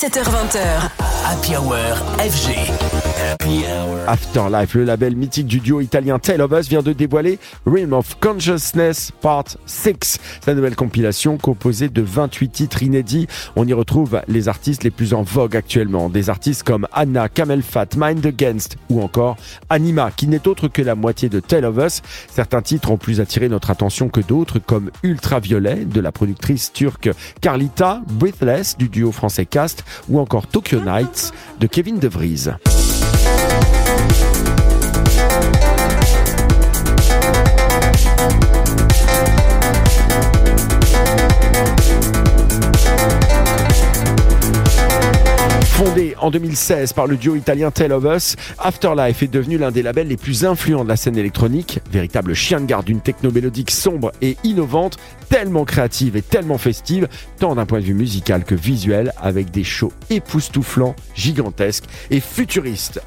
17h20h. Happy Hour FG. Afterlife, le label mythique du duo italien Tale of Us vient de dévoiler Realm of Consciousness Part 6, sa nouvelle compilation composée de 28 titres inédits. On y retrouve les artistes les plus en vogue actuellement, des artistes comme Anna, Camel Fat, Mind Against ou encore Anima, qui n'est autre que la moitié de Tale of Us. Certains titres ont plus attiré notre attention que d'autres, comme Ultraviolet de la productrice turque Carlita, Breathless du duo français Cast ou encore Tokyo Nights de Kevin De Vries. Fondé en 2016 par le duo italien Tale of Us, Afterlife est devenu l'un des labels les plus influents de la scène électronique, véritable chien de garde d'une techno mélodique sombre et innovante, tellement créative et tellement festive, tant d'un point de vue musical que visuel, avec des shows époustouflants, gigantesques et futuristes.